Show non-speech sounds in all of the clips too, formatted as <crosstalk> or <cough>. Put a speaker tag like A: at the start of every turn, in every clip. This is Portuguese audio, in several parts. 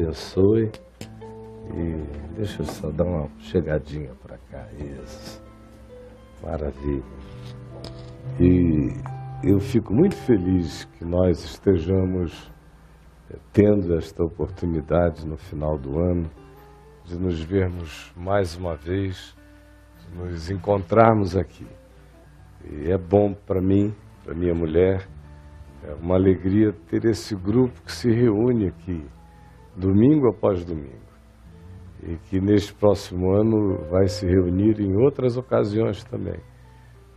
A: abençoe. E deixa eu só dar uma chegadinha para cá. Isso. Maravilha. E eu fico muito feliz que nós estejamos eh, tendo esta oportunidade no final do ano de nos vermos mais uma vez, de nos encontrarmos aqui. E é bom para mim, para minha mulher, é uma alegria ter esse grupo que se reúne aqui, domingo após domingo. E que neste próximo ano vai se reunir em outras ocasiões também.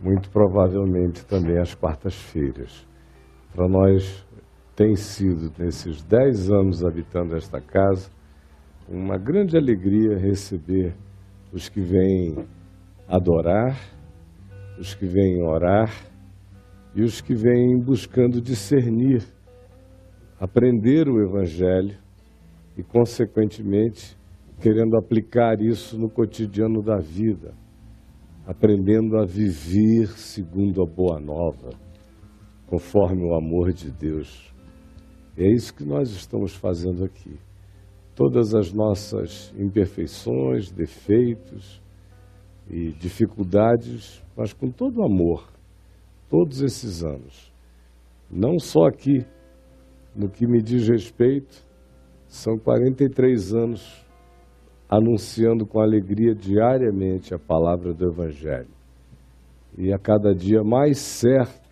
A: Muito provavelmente também às quartas-feiras. Para nós tem sido, nesses dez anos habitando esta casa, uma grande alegria receber os que vêm adorar, os que vêm orar e os que vêm buscando discernir, aprender o Evangelho e, consequentemente, querendo aplicar isso no cotidiano da vida, aprendendo a viver segundo a boa nova, conforme o amor de Deus. E é isso que nós estamos fazendo aqui. Todas as nossas imperfeições, defeitos e dificuldades, mas com todo amor, todos esses anos. Não só aqui, no que me diz respeito, são 43 anos anunciando com alegria diariamente a palavra do Evangelho. E a cada dia mais certo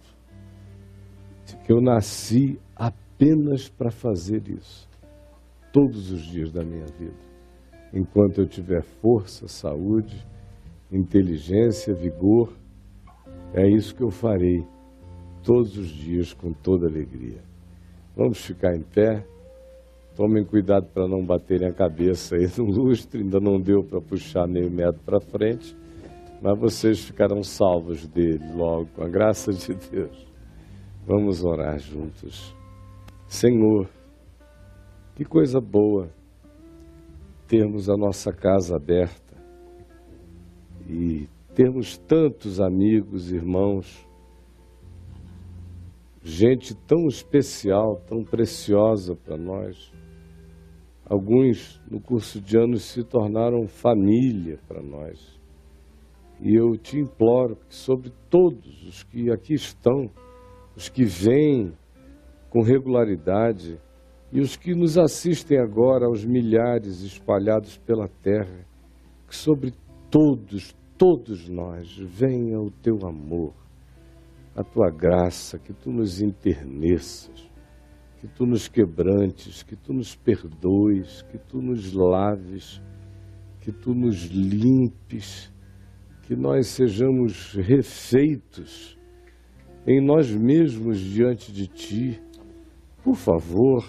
A: de que eu nasci apenas para fazer isso, todos os dias da minha vida. Enquanto eu tiver força, saúde, inteligência, vigor, é isso que eu farei todos os dias com toda alegria. Vamos ficar em pé. Tomem cuidado para não baterem a cabeça aí no lustre, ainda não deu para puxar meio metro para frente, mas vocês ficarão salvos dele logo, com a graça de Deus. Vamos orar juntos. Senhor, que coisa boa termos a nossa casa aberta e termos tantos amigos, irmãos, gente tão especial, tão preciosa para nós. Alguns no curso de anos se tornaram família para nós. E eu te imploro que sobre todos os que aqui estão, os que vêm com regularidade e os que nos assistem agora, aos milhares espalhados pela terra, que sobre todos, todos nós, venha o teu amor, a tua graça, que tu nos enterneças, que tu nos quebrantes, que tu nos perdoes, que tu nos laves, que tu nos limpes, que nós sejamos refeitos em nós mesmos diante de ti. Por favor,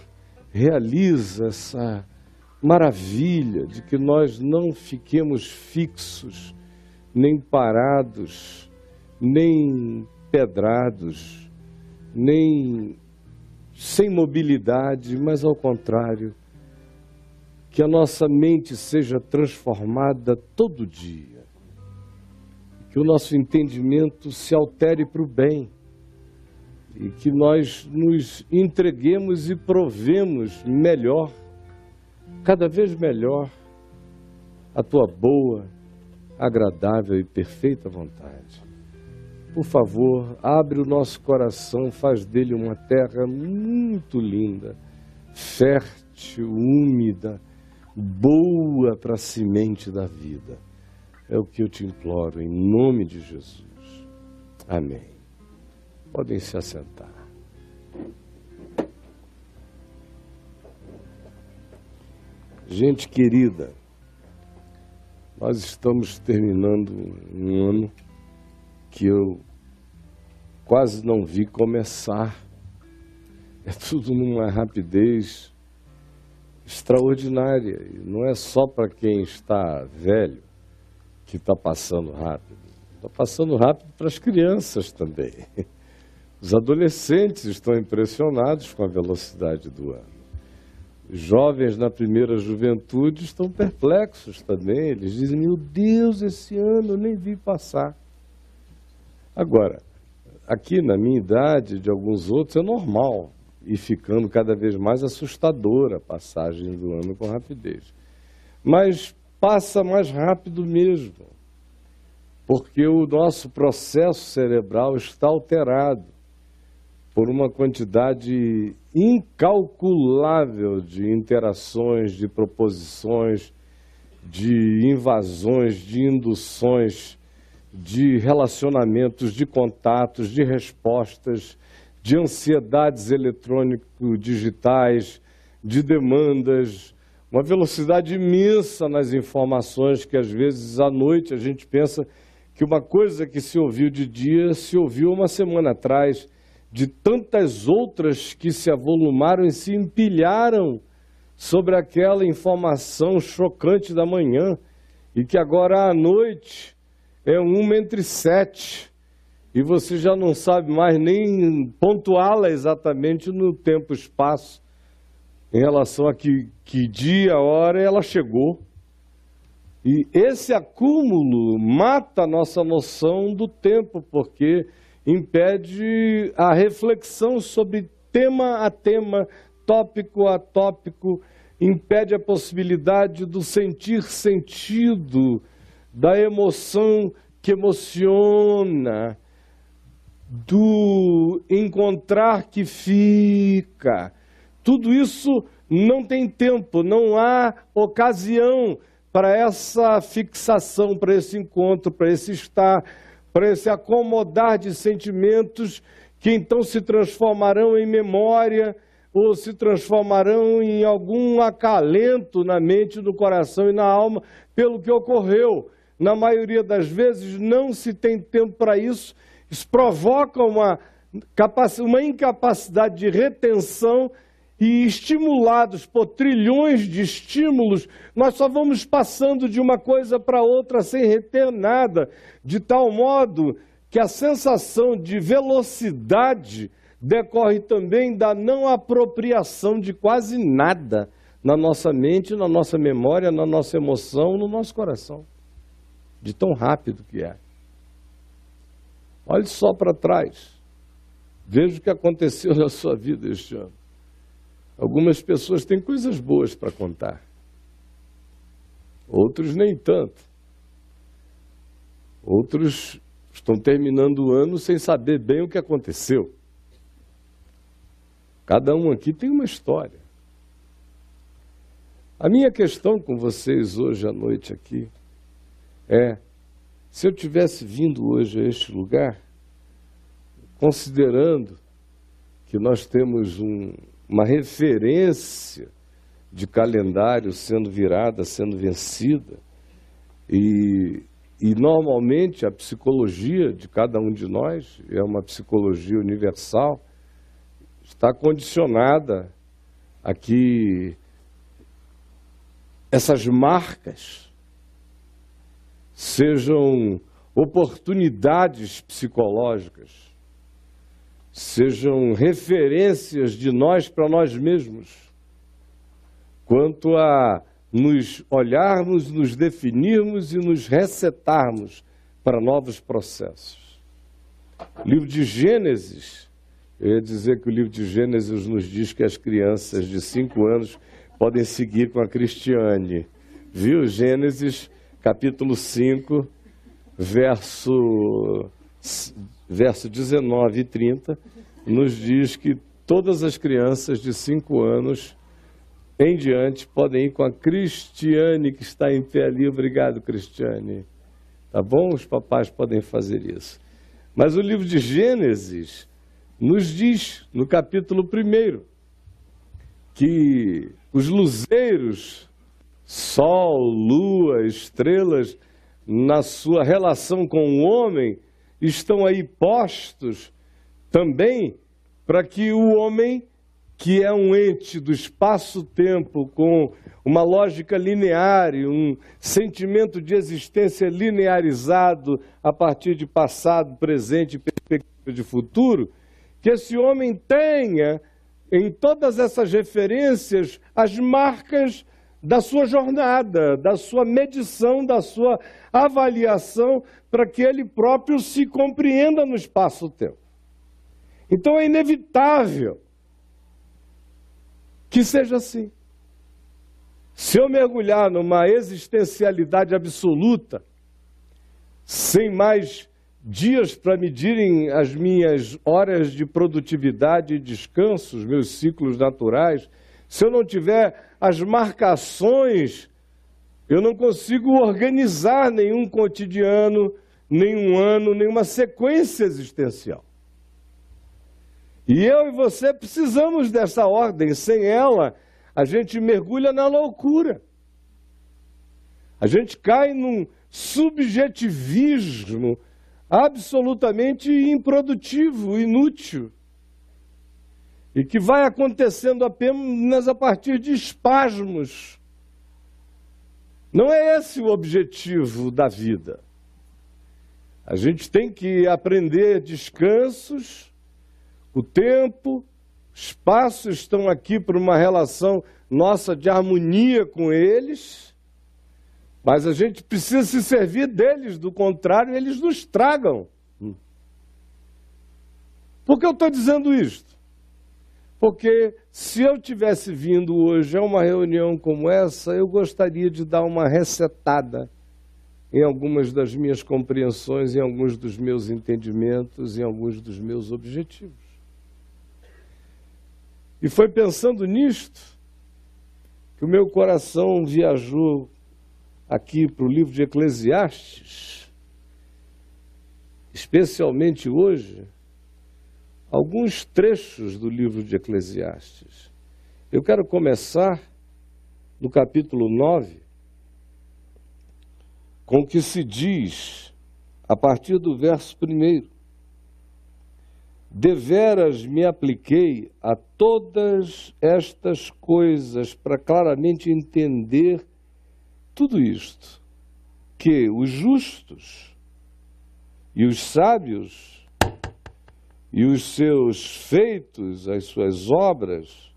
A: realiza essa maravilha de que nós não fiquemos fixos, nem parados, nem pedrados, nem sem mobilidade, mas ao contrário, que a nossa mente seja transformada todo dia, que o nosso entendimento se altere para o bem e que nós nos entreguemos e provemos melhor, cada vez melhor, a tua boa, agradável e perfeita vontade. Por favor, abre o nosso coração, faz dele uma terra muito linda, fértil, úmida, boa para a semente da vida. É o que eu te imploro, em nome de Jesus. Amém. Podem se assentar. Gente querida, nós estamos terminando um ano que eu quase não vi começar. É tudo numa rapidez extraordinária. E não é só para quem está velho que está passando rápido. Está passando rápido para as crianças também. Os adolescentes estão impressionados com a velocidade do ano. Os jovens na primeira juventude estão perplexos também. Eles dizem: Meu Deus, esse ano eu nem vi passar. Agora, aqui na minha idade, de alguns outros, é normal e ficando cada vez mais assustadora a passagem do ano com rapidez. Mas passa mais rápido mesmo, porque o nosso processo cerebral está alterado por uma quantidade incalculável de interações, de proposições, de invasões, de induções, de relacionamentos, de contatos, de respostas, de ansiedades eletrônico-digitais, de demandas, uma velocidade imensa nas informações que às vezes à noite a gente pensa que uma coisa que se ouviu de dia se ouviu uma semana atrás, de tantas outras que se avolumaram e se empilharam sobre aquela informação chocante da manhã e que agora à noite é uma entre sete. E você já não sabe mais nem pontuá-la exatamente no tempo espaço. Em relação a que, que dia, hora ela chegou. E esse acúmulo mata a nossa noção do tempo, porque impede a reflexão sobre tema a tema, tópico a tópico, impede a possibilidade do sentir sentido, da emoção que emociona, do encontrar que fica. Tudo isso não tem tempo, não há ocasião para essa fixação, para esse encontro, para esse estar, para esse acomodar de sentimentos que então se transformarão em memória ou se transformarão em algum acalento na mente, no coração e na alma pelo que ocorreu. Na maioria das vezes não se tem tempo para isso isso provoca uma, uma incapacidade de retenção e estimulados por trilhões de estímulos, nós só vamos passando de uma coisa para outra sem reter nada, de tal modo que a sensação de velocidade decorre também da não apropriação de quase nada na nossa mente, na nossa memória, na nossa emoção, no nosso coração. De tão rápido que é. Olhe só para trás. Veja o que aconteceu <laughs> na sua vida este ano. Algumas pessoas têm coisas boas para contar, outros nem tanto. Outros estão terminando o ano sem saber bem o que aconteceu. Cada um aqui tem uma história. A minha questão com vocês hoje à noite aqui é. Se eu tivesse vindo hoje a este lugar, considerando que nós temos um, uma referência de calendário sendo virada, sendo vencida, e, e normalmente a psicologia de cada um de nós é uma psicologia universal, está condicionada a que essas marcas sejam oportunidades psicológicas, sejam referências de nós para nós mesmos, quanto a nos olharmos, nos definirmos e nos resetarmos para novos processos. Livro de Gênesis, eu ia dizer que o livro de Gênesis nos diz que as crianças de cinco anos podem seguir com a Cristiane. Viu? Gênesis capítulo 5, verso, verso 19 e 30, nos diz que todas as crianças de 5 anos em diante podem ir com a Cristiane, que está em pé ali. Obrigado, Cristiane. Tá bom? Os papais podem fazer isso. Mas o livro de Gênesis nos diz, no capítulo 1, que os luzeiros sol, lua, estrelas, na sua relação com o homem, estão aí postos também para que o homem, que é um ente do espaço-tempo, com uma lógica linear um sentimento de existência linearizado a partir de passado, presente e perspectiva de futuro, que esse homem tenha em todas essas referências as marcas da sua jornada, da sua medição, da sua avaliação, para que ele próprio se compreenda no espaço-tempo. Então é inevitável que seja assim. Se eu mergulhar numa existencialidade absoluta, sem mais dias para medirem as minhas horas de produtividade e descanso, os meus ciclos naturais, se eu não tiver as marcações, eu não consigo organizar nenhum cotidiano, nenhum ano, nenhuma sequência existencial. E eu e você precisamos dessa ordem, sem ela, a gente mergulha na loucura. A gente cai num subjetivismo absolutamente improdutivo, inútil. E que vai acontecendo apenas a partir de espasmos. Não é esse o objetivo da vida. A gente tem que aprender descansos, o tempo, espaço estão aqui para uma relação nossa de harmonia com eles mas a gente precisa se servir deles, do contrário, eles nos tragam. Por que eu estou dizendo isto? Porque se eu tivesse vindo hoje a uma reunião como essa, eu gostaria de dar uma resetada em algumas das minhas compreensões, em alguns dos meus entendimentos, em alguns dos meus objetivos. E foi pensando nisto que o meu coração viajou aqui para o livro de Eclesiastes, especialmente hoje, alguns trechos do livro de Eclesiastes. Eu quero começar no capítulo 9, com o que se diz a partir do verso 1. Deveras me apliquei a todas estas coisas para claramente entender tudo isto que os justos e os sábios e os seus feitos, as suas obras,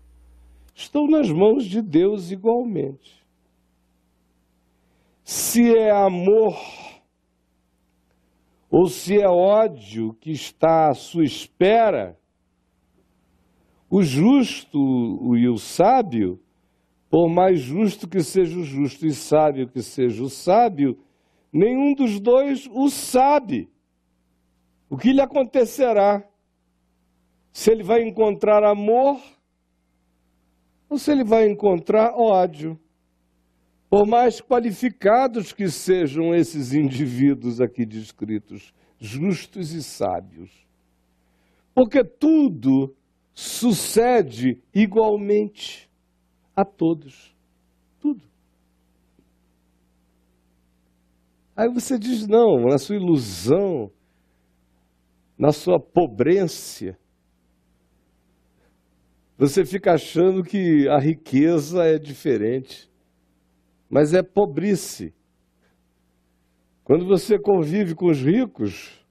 A: estão nas mãos de Deus igualmente. Se é amor ou se é ódio que está à sua espera, o justo e o sábio por mais justo que seja o justo e sábio que seja o sábio, nenhum dos dois o sabe. O que lhe acontecerá? Se ele vai encontrar amor ou se ele vai encontrar ódio. Por mais qualificados que sejam esses indivíduos aqui descritos, justos e sábios. Porque tudo sucede igualmente a todos. Tudo. Aí você diz: não, na sua ilusão, na sua pobreza, você fica achando que a riqueza é diferente, mas é pobrice. Quando você convive com os ricos,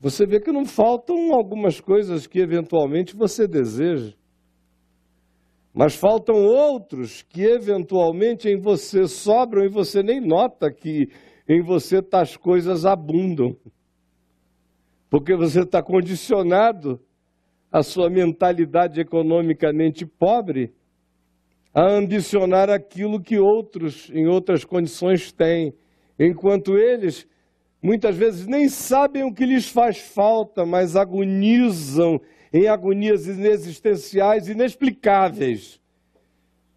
A: você vê que não faltam algumas coisas que eventualmente você deseja. Mas faltam outros que eventualmente em você sobram e você nem nota que em você tais coisas abundam. Porque você está condicionado a sua mentalidade economicamente pobre a ambicionar aquilo que outros em outras condições têm, enquanto eles muitas vezes nem sabem o que lhes faz falta, mas agonizam em agonias inexistenciais inexplicáveis,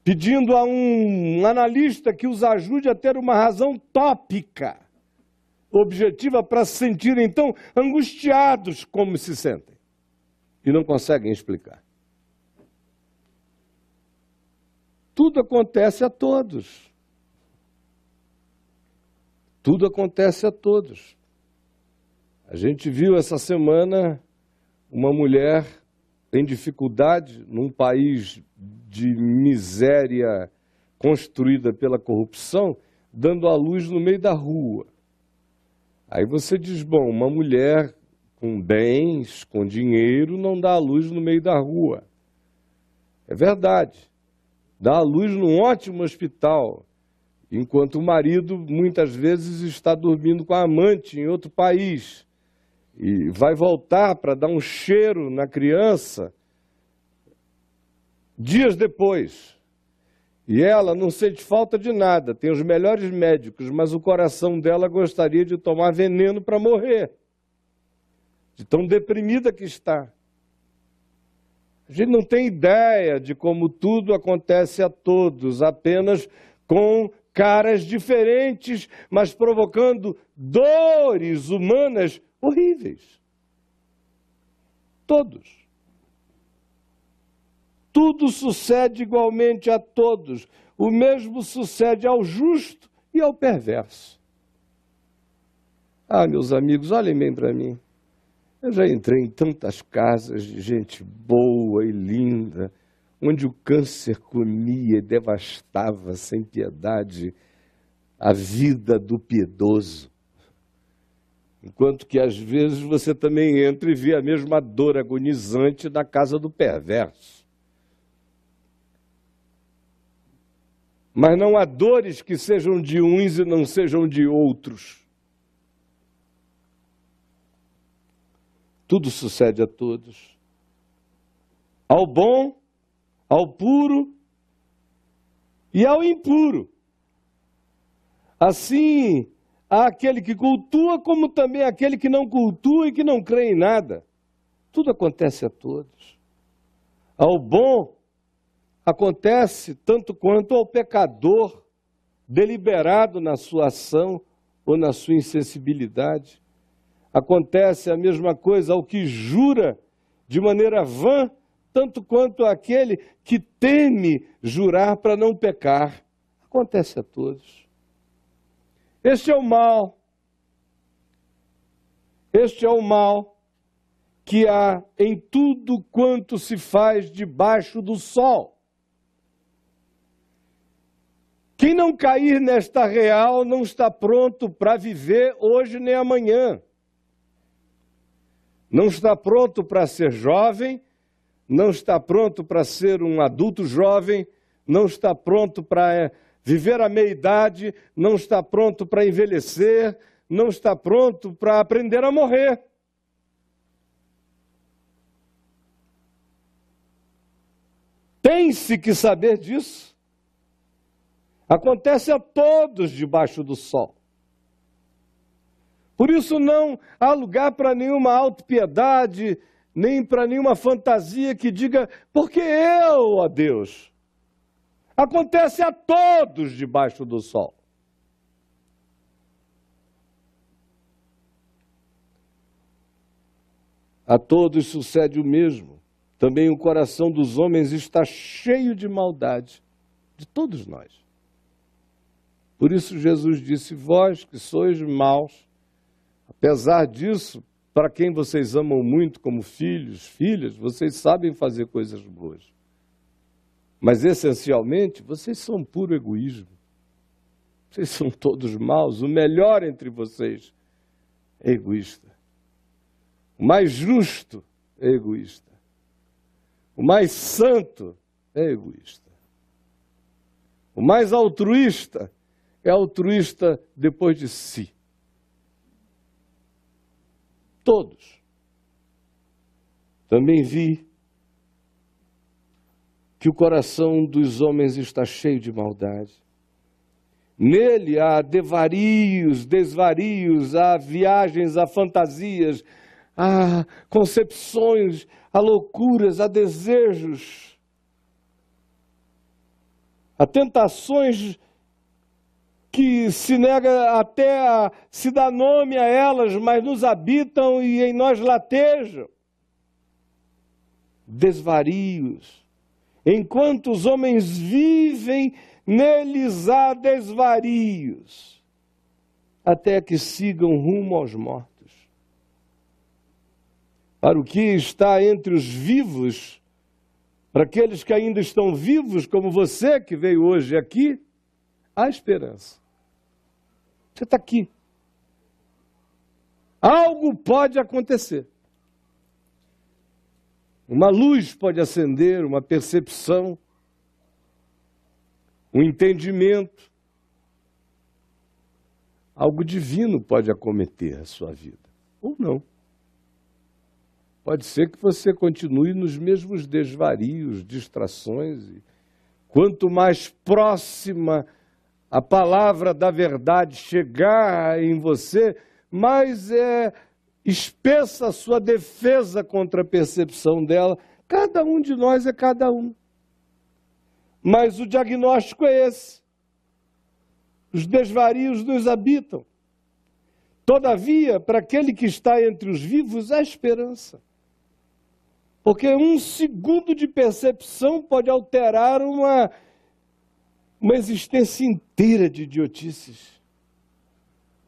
A: pedindo a um analista que os ajude a ter uma razão tópica, objetiva, para se sentirem tão angustiados como se sentem e não conseguem explicar. Tudo acontece a todos. Tudo acontece a todos. A gente viu essa semana uma mulher em dificuldade num país de miséria construída pela corrupção, dando a luz no meio da rua. Aí você diz: bom, uma mulher com bens, com dinheiro, não dá a luz no meio da rua. É verdade. Dá a luz num ótimo hospital, enquanto o marido muitas vezes está dormindo com a amante em outro país e vai voltar para dar um cheiro na criança dias depois. E ela não sente falta de nada, tem os melhores médicos, mas o coração dela gostaria de tomar veneno para morrer, de tão deprimida que está. A gente não tem ideia de como tudo acontece a todos, apenas com caras diferentes, mas provocando dores humanas horríveis. Todos. Tudo sucede igualmente a todos. O mesmo sucede ao justo e ao perverso. Ah, meus amigos, olhem bem para mim. Eu já entrei em tantas casas de gente boa e linda, onde o câncer comia e devastava sem piedade a vida do piedoso. Enquanto que às vezes você também entra e vê a mesma dor agonizante na casa do perverso. Mas não há dores que sejam de uns e não sejam de outros. Tudo sucede a todos. Ao bom, ao puro e ao impuro. Assim, há aquele que cultua, como também aquele que não cultua e que não crê em nada. Tudo acontece a todos. Ao bom, acontece tanto quanto ao pecador deliberado na sua ação ou na sua insensibilidade. Acontece a mesma coisa ao que jura de maneira vã, tanto quanto aquele que teme jurar para não pecar. Acontece a todos. Este é o mal. Este é o mal que há em tudo quanto se faz debaixo do sol. Quem não cair nesta real não está pronto para viver hoje nem amanhã não está pronto para ser jovem, não está pronto para ser um adulto jovem, não está pronto para eh, viver a meia-idade, não está pronto para envelhecer, não está pronto para aprender a morrer. Tem-se que saber disso. Acontece a todos debaixo do sol. Por isso não há lugar para nenhuma autopiedade, nem para nenhuma fantasia que diga, porque eu, ó Deus. Acontece a todos debaixo do sol. A todos sucede o mesmo. Também o coração dos homens está cheio de maldade, de todos nós. Por isso Jesus disse: Vós que sois maus, Apesar disso, para quem vocês amam muito como filhos, filhas, vocês sabem fazer coisas boas. Mas essencialmente, vocês são puro egoísmo. Vocês são todos maus. O melhor entre vocês é egoísta. O mais justo é egoísta. O mais santo é egoísta. O mais altruísta é altruísta depois de si. Todos. Também vi que o coração dos homens está cheio de maldade. Nele há devarios, desvarios, há viagens, há fantasias, há concepções, há loucuras, há desejos, há tentações que se nega até a se dar nome a elas, mas nos habitam e em nós latejam. Desvarios. Enquanto os homens vivem, neles há desvarios, até que sigam rumo aos mortos. Para o que está entre os vivos, para aqueles que ainda estão vivos, como você que veio hoje aqui, há esperança. Você está aqui. Algo pode acontecer. Uma luz pode acender, uma percepção, um entendimento. Algo divino pode acometer a sua vida, ou não. Pode ser que você continue nos mesmos desvarios, distrações. E quanto mais próxima a palavra da verdade chegar em você, mais é espessa a sua defesa contra a percepção dela. Cada um de nós é cada um. Mas o diagnóstico é esse. Os desvarios nos habitam. Todavia, para aquele que está entre os vivos, há esperança. Porque um segundo de percepção pode alterar uma, uma existência inteira de idiotices.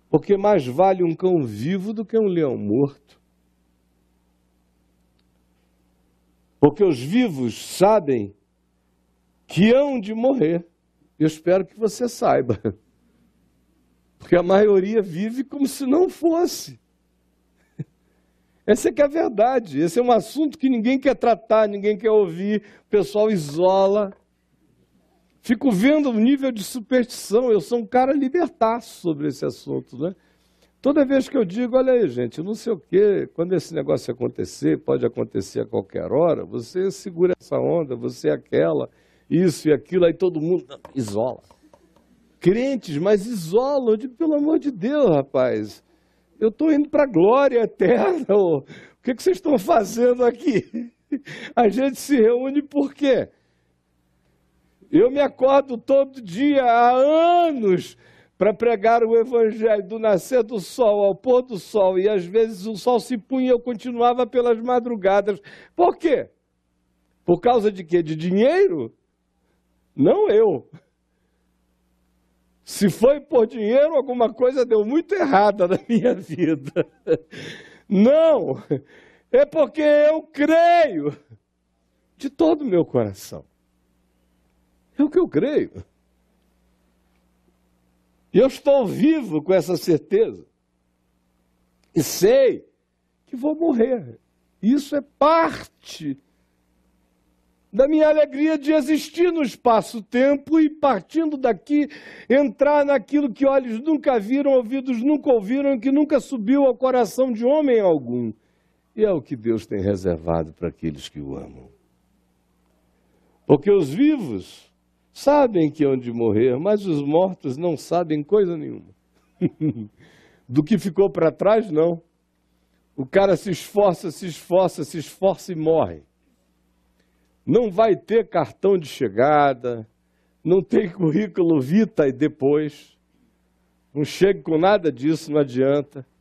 A: Porque mais vale um cão vivo do que um leão morto. Porque os vivos sabem que hão de morrer. Eu espero que você saiba. Porque a maioria vive como se não fosse. Essa é que é a verdade. Esse é um assunto que ninguém quer tratar, ninguém quer ouvir, o pessoal isola. Fico vendo o nível de superstição. Eu sou um cara libertaço sobre esse assunto, né? Toda vez que eu digo, olha aí, gente, não sei o quê, quando esse negócio acontecer, pode acontecer a qualquer hora, você segura essa onda, você é aquela, isso e aquilo, aí todo mundo isola. Crentes, mas isolam. Eu digo, pelo amor de Deus, rapaz, eu estou indo para a glória eterna. O que, que vocês estão fazendo aqui? <laughs> A gente se reúne por quê? Eu me acordo todo dia há anos para pregar o evangelho do nascer do sol ao pôr do sol e às vezes o sol se punha e eu continuava pelas madrugadas. Por quê? Por causa de quê? De dinheiro? Não eu. Se foi por dinheiro, alguma coisa deu muito errada na minha vida. Não, é porque eu creio de todo o meu coração. É o que eu creio. E eu estou vivo com essa certeza. E sei que vou morrer. Isso é parte da minha alegria de existir no espaço-tempo e, partindo daqui, entrar naquilo que olhos nunca viram, ouvidos nunca ouviram, que nunca subiu ao coração de homem algum. E é o que Deus tem reservado para aqueles que o amam. Porque os vivos sabem que hão de morrer, mas os mortos não sabem coisa nenhuma. <laughs> Do que ficou para trás, não. O cara se esforça, se esforça, se esforça e morre não vai ter cartão de chegada, não tem currículo vita e depois. Não chega com nada disso, não adianta. <laughs>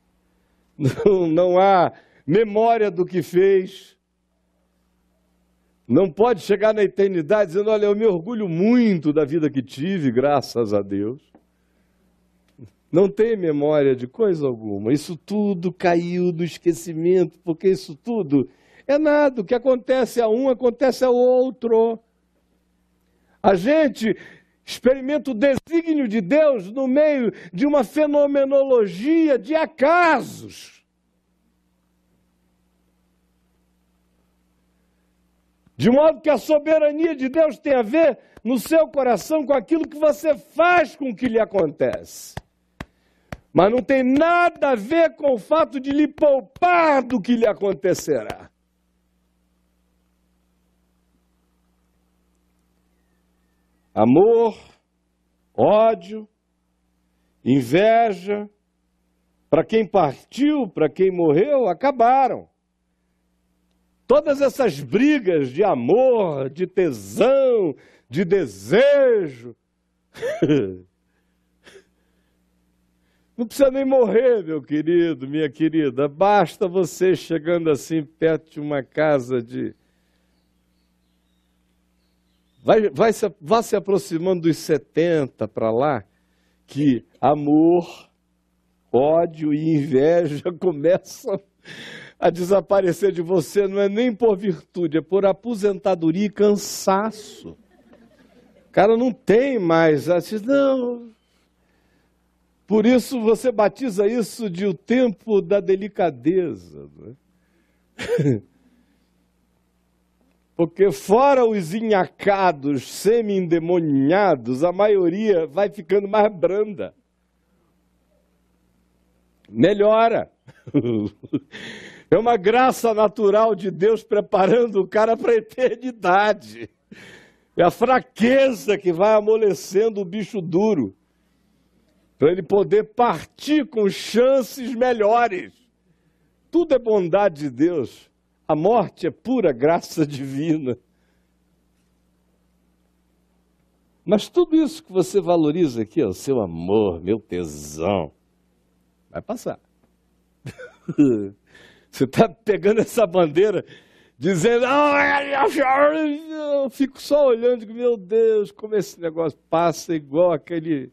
A: Não, não há memória do que fez. Não pode chegar na eternidade dizendo: Olha, eu me orgulho muito da vida que tive, graças a Deus. Não tem memória de coisa alguma. Isso tudo caiu do esquecimento, porque isso tudo é nada. O que acontece a um, acontece ao outro. A gente experimenta o desígnio de Deus no meio de uma fenomenologia de acasos. De modo que a soberania de Deus tem a ver no seu coração com aquilo que você faz com o que lhe acontece. Mas não tem nada a ver com o fato de lhe poupar do que lhe acontecerá. amor, ódio, inveja, para quem partiu, para quem morreu, acabaram. Todas essas brigas de amor, de tesão, de desejo. <laughs> Não precisa nem morrer, meu querido, minha querida. Basta você chegando assim perto de uma casa de vai, vai, se, vai se aproximando dos 70 para lá, que amor, ódio e inveja <laughs> começam a desaparecer de você, não é nem por virtude, é por aposentadoria e cansaço. O cara não tem mais, assim, não. Por isso você batiza isso de o tempo da delicadeza. É? <laughs> Porque fora os inhacados, semi-endemoniados, a maioria vai ficando mais branda. Melhora. <laughs> É uma graça natural de Deus preparando o cara para a eternidade. É a fraqueza que vai amolecendo o bicho duro, para ele poder partir com chances melhores. Tudo é bondade de Deus. A morte é pura graça <laughs> divina. Mas tudo isso que você valoriza aqui, o seu amor, meu tesão, vai passar. <laughs> Você está pegando essa bandeira, dizendo, eu fico só olhando, meu Deus, como esse negócio passa igual aquele,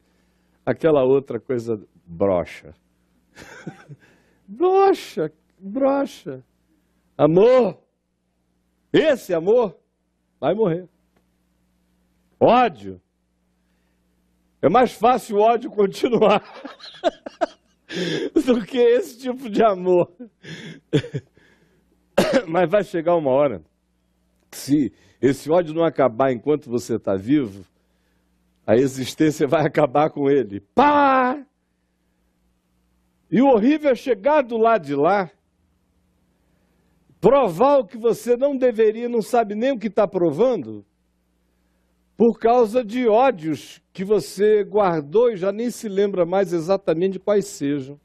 A: aquela outra coisa brocha. <laughs> brocha, brocha. Amor, esse amor vai morrer. Ódio. É mais fácil o ódio continuar <laughs> <laughs> do que esse tipo de amor. <coughs> Mas vai chegar uma hora, se esse ódio não acabar enquanto você está vivo, a existência vai acabar com ele. Pá! E o horrível é chegar do lado de lá, provar o que você não deveria, não sabe nem o que está provando, por causa de ódios que você guardou e já nem se lembra mais exatamente de quais sejam.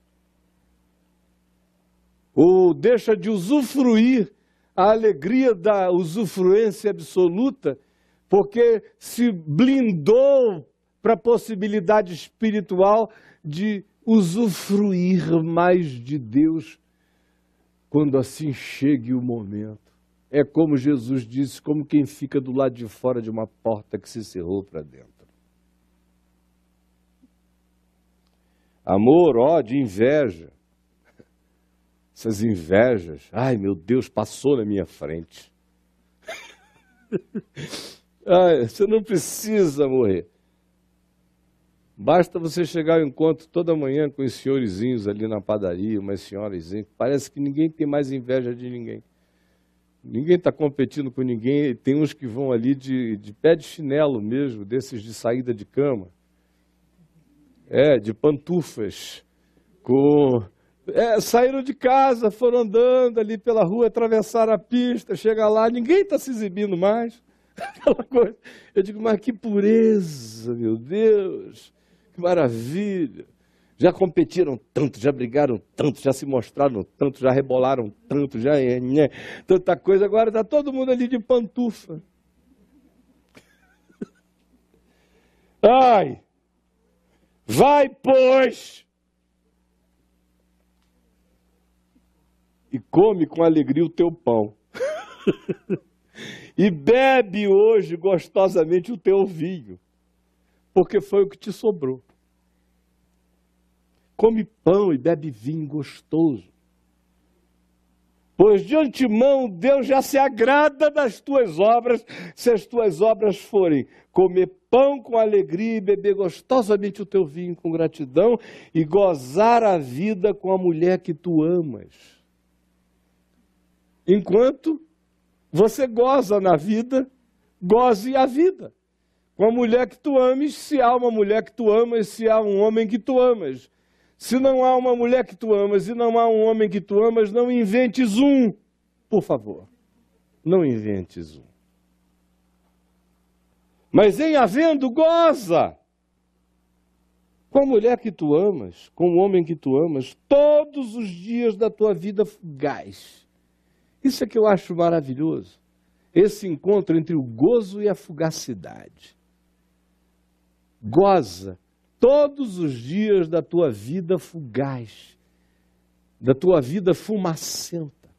A: Ou deixa de usufruir a alegria da usufruência absoluta, porque se blindou para a possibilidade espiritual de usufruir mais de Deus quando assim chegue o momento. É como Jesus disse, como quem fica do lado de fora de uma porta que se cerrou para dentro. Amor, ódio, inveja. Essas invejas, ai meu Deus, passou na minha frente. <laughs> ai, você não precisa morrer. Basta você chegar ao encontro toda manhã com os senhorizinhos ali na padaria, umas senhoras, parece que ninguém tem mais inveja de ninguém. Ninguém está competindo com ninguém. Tem uns que vão ali de, de pé de chinelo mesmo, desses de saída de cama. É, de pantufas. Com... É, saíram de casa, foram andando ali pela rua, atravessaram a pista, chega lá, ninguém está se exibindo mais. <laughs> Aquela coisa. Eu digo, mas que pureza, meu Deus, que maravilha já competiram tanto, já brigaram tanto, já se mostraram tanto, já rebolaram tanto, já é, né, tanta coisa, agora está todo mundo ali de pantufa. <laughs> Ai, vai, pois, e come com alegria o teu pão. <laughs> e bebe hoje gostosamente o teu vinho, porque foi o que te sobrou come pão e bebe vinho gostoso. Pois de antemão Deus já se agrada das tuas obras, se as tuas obras forem comer pão com alegria e beber gostosamente o teu vinho com gratidão e gozar a vida com a mulher que tu amas. Enquanto você goza na vida, goze a vida. Com a mulher que tu ames, se há uma mulher que tu amas, se há um homem que tu amas. Se não há uma mulher que tu amas e não há um homem que tu amas, não inventes um, por favor. Não inventes um. Mas em havendo, goza com a mulher que tu amas, com o homem que tu amas, todos os dias da tua vida fugaz. Isso é que eu acho maravilhoso. Esse encontro entre o gozo e a fugacidade. Goza todos os dias da tua vida fugaz, da tua vida fumacenta,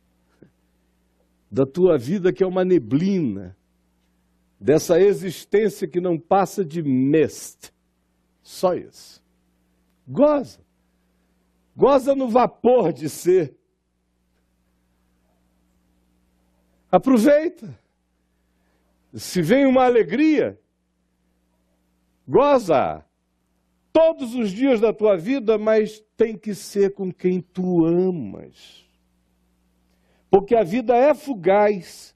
A: da tua vida que é uma neblina, dessa existência que não passa de mist. Só isso. Goza. Goza no vapor de ser. Aproveita. Se vem uma alegria, goza todos os dias da tua vida, mas tem que ser com quem tu amas. Porque a vida é fugaz.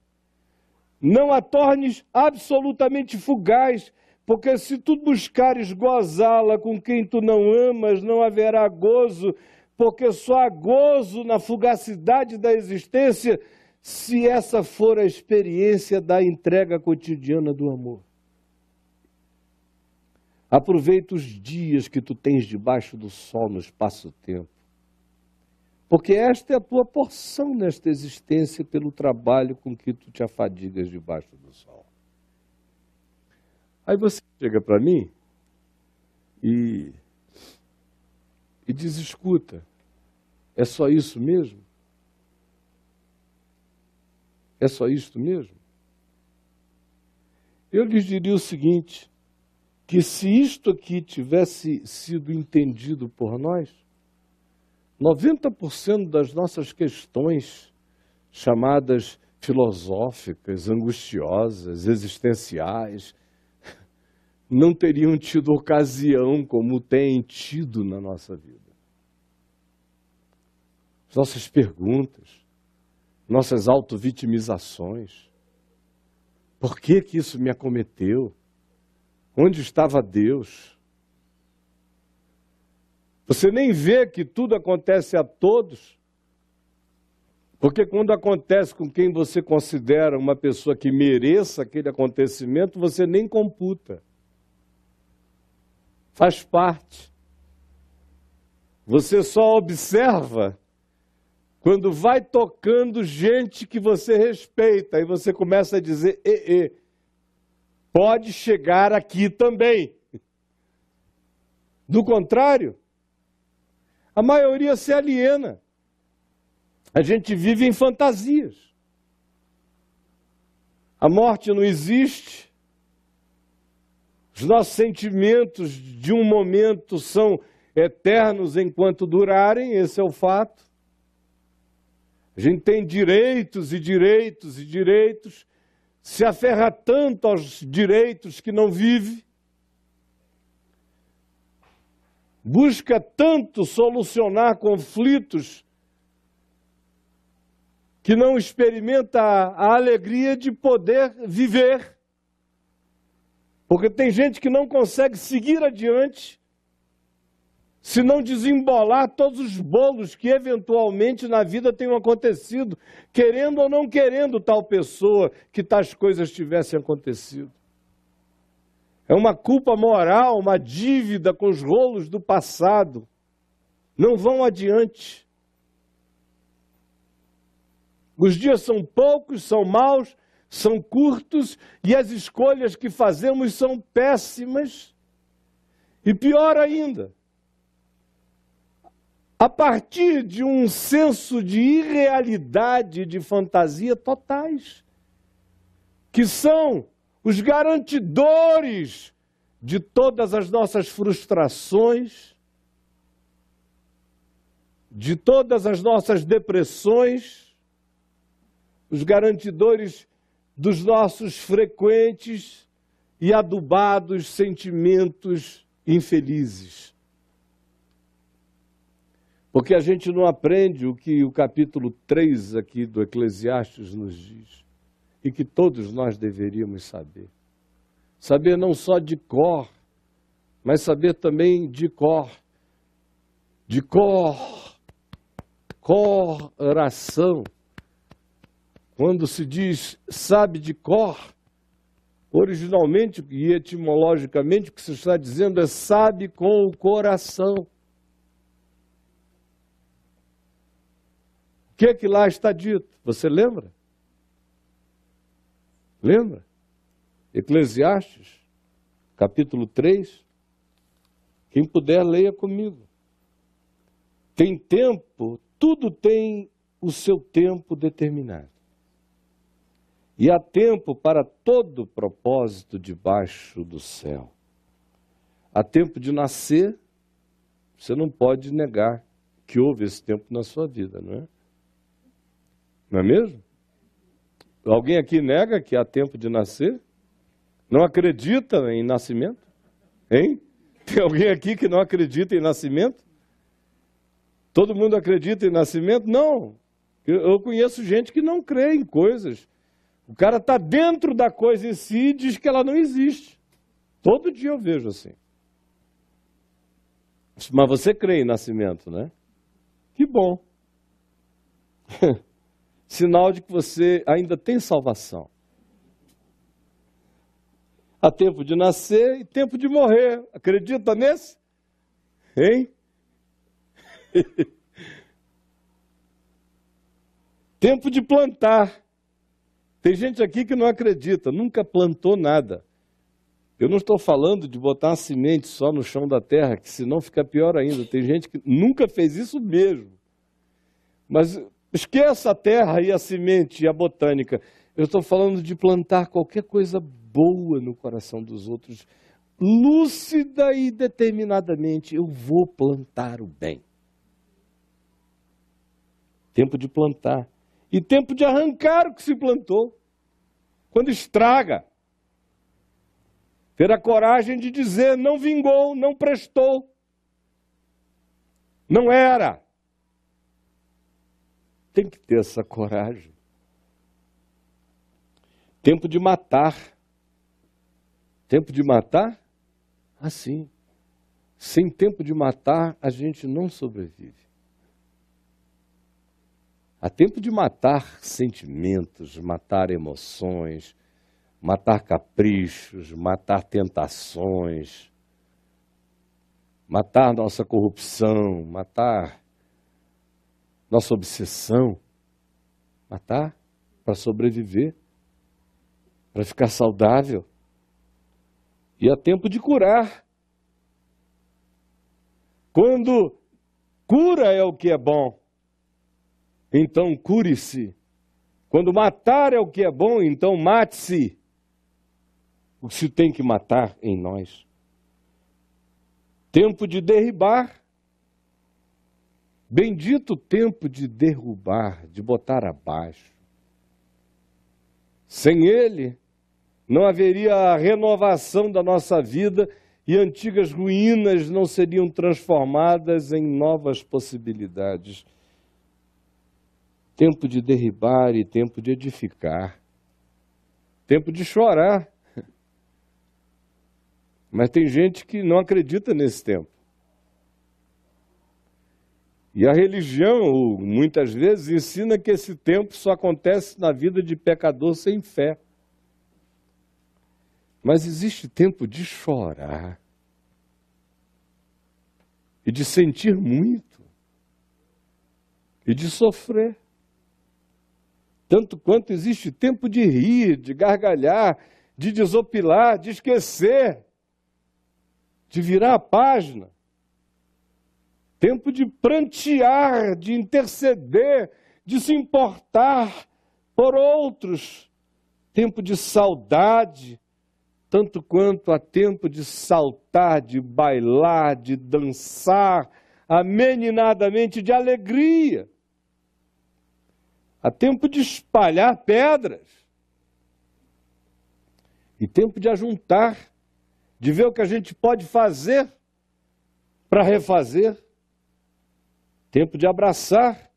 A: Não a tornes absolutamente fugaz, porque se tu buscares gozá-la com quem tu não amas, não haverá gozo, porque só há gozo na fugacidade da existência se essa for a experiência da entrega cotidiana do amor. Aproveita os dias que tu tens debaixo do sol no espaço-tempo. Porque esta é a tua porção nesta existência pelo trabalho com que tu te afadigas debaixo do sol. Aí você chega para mim e, e diz: escuta, é só isso mesmo? É só isto mesmo? Eu lhes diria o seguinte: que se isto aqui tivesse sido entendido por nós, 90% das nossas questões chamadas filosóficas, angustiosas, existenciais, não teriam tido ocasião como têm tido na nossa vida. As nossas perguntas, nossas autovitimizações. Por que que isso me acometeu? Onde estava Deus? Você nem vê que tudo acontece a todos. Porque quando acontece com quem você considera uma pessoa que mereça aquele acontecimento, você nem computa. Faz parte. Você só observa quando vai tocando gente que você respeita e você começa a dizer: e, e, pode chegar aqui também. Do contrário, a maioria se aliena. A gente vive em fantasias. A morte não existe. Os nossos sentimentos de um momento são eternos enquanto durarem, esse é o fato. A gente tem direitos e direitos e direitos, se aferra tanto aos direitos que não vive, busca tanto solucionar conflitos que não experimenta a alegria de poder viver. Porque tem gente que não consegue seguir adiante se não desembolar todos os bolos que eventualmente na vida tenham acontecido, querendo ou não querendo tal pessoa que tais coisas tivessem acontecido. É uma culpa moral, uma dívida com os rolos do passado. Não vão adiante. Os dias são poucos, são maus, são curtos e as escolhas que fazemos são péssimas. E pior ainda, a partir de um senso de irrealidade, de fantasia totais, que são os garantidores de todas as nossas frustrações, de todas as nossas depressões, os garantidores dos nossos frequentes e adubados sentimentos infelizes. Porque a gente não aprende o que o capítulo 3 aqui do Eclesiastes nos diz, e que todos nós deveríamos saber. Saber não só de cor, mas saber também de cor. De cor, coração. Quando se diz sabe de cor, originalmente e etimologicamente o que se está dizendo é sabe com o coração. Que é que lá está dito? Você lembra? Lembra? Eclesiastes, capítulo 3. Quem puder, leia comigo. Tem tempo, tudo tem o seu tempo determinado. E há tempo para todo propósito debaixo do céu. Há tempo de nascer, você não pode negar que houve esse tempo na sua vida, não é? Não é mesmo? Alguém aqui nega que há tempo de nascer? Não acredita em nascimento? Hein? Tem alguém aqui que não acredita em nascimento? Todo mundo acredita em nascimento? Não. Eu conheço gente que não crê em coisas. O cara está dentro da coisa em si e diz que ela não existe. Todo dia eu vejo assim. Mas você crê em nascimento, né? Que bom. <laughs> Sinal de que você ainda tem salvação. Há tempo de nascer e tempo de morrer. Acredita nesse? Hein? <laughs> tempo de plantar. Tem gente aqui que não acredita, nunca plantou nada. Eu não estou falando de botar uma semente só no chão da terra, que senão fica pior ainda. Tem gente que nunca fez isso mesmo. Mas esqueça a terra e a semente e a botânica. Eu estou falando de plantar qualquer coisa boa no coração dos outros, lúcida e determinadamente. Eu vou plantar o bem. Tempo de plantar. E tempo de arrancar o que se plantou. Quando estraga. Ter a coragem de dizer: não vingou, não prestou. Não era. Tem que ter essa coragem. Tempo de matar. Tempo de matar? Assim. Sem tempo de matar, a gente não sobrevive. Há tempo de matar sentimentos, matar emoções, matar caprichos, matar tentações, matar nossa corrupção, matar nossa obsessão. Matar para sobreviver, para ficar saudável. E há tempo de curar. Quando cura é o que é bom, então cure-se. Quando matar é o que é bom, então mate-se. O que se tem que matar em nós. Tempo de derribar. Bendito tempo de derrubar, de botar abaixo. Sem ele, não haveria a renovação da nossa vida e antigas ruínas não seriam transformadas em novas possibilidades tempo de derribar e tempo de edificar, tempo de chorar. Mas tem gente que não acredita nesse tempo. E a religião, muitas vezes, ensina que esse tempo só acontece na vida de pecador sem fé. Mas existe tempo de chorar e de sentir muito e de sofrer tanto quanto existe tempo de rir, de gargalhar, de desopilar, de esquecer, de virar a página. Tempo de prantear, de interceder, de se importar por outros. Tempo de saudade, tanto quanto há tempo de saltar, de bailar, de dançar, ameninadamente de alegria. Há tempo de espalhar pedras. E tempo de ajuntar, de ver o que a gente pode fazer para refazer. Tempo de abraçar.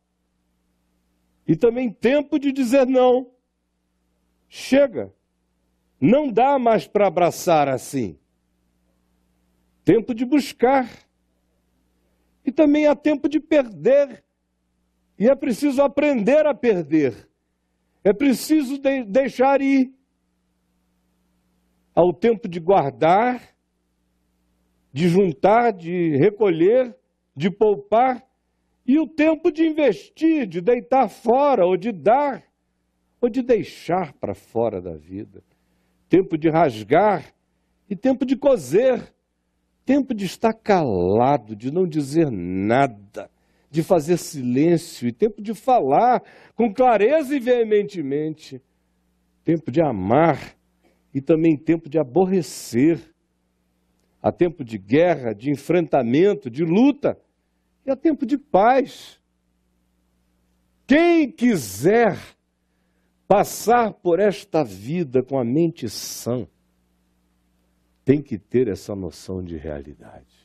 A: E também tempo de dizer não. Chega. Não dá mais para abraçar assim. Tempo de buscar. E também há tempo de perder e é preciso aprender a perder. É preciso de deixar ir. Ao tempo de guardar, de juntar, de recolher, de poupar, e o tempo de investir, de deitar fora, ou de dar, ou de deixar para fora da vida. Tempo de rasgar e tempo de coser. Tempo de estar calado, de não dizer nada de fazer silêncio e tempo de falar com clareza e veementemente, tempo de amar e também tempo de aborrecer. Há tempo de guerra, de enfrentamento, de luta há tempo de paz. Quem quiser passar por esta vida com a mente sã, tem que ter essa noção de realidade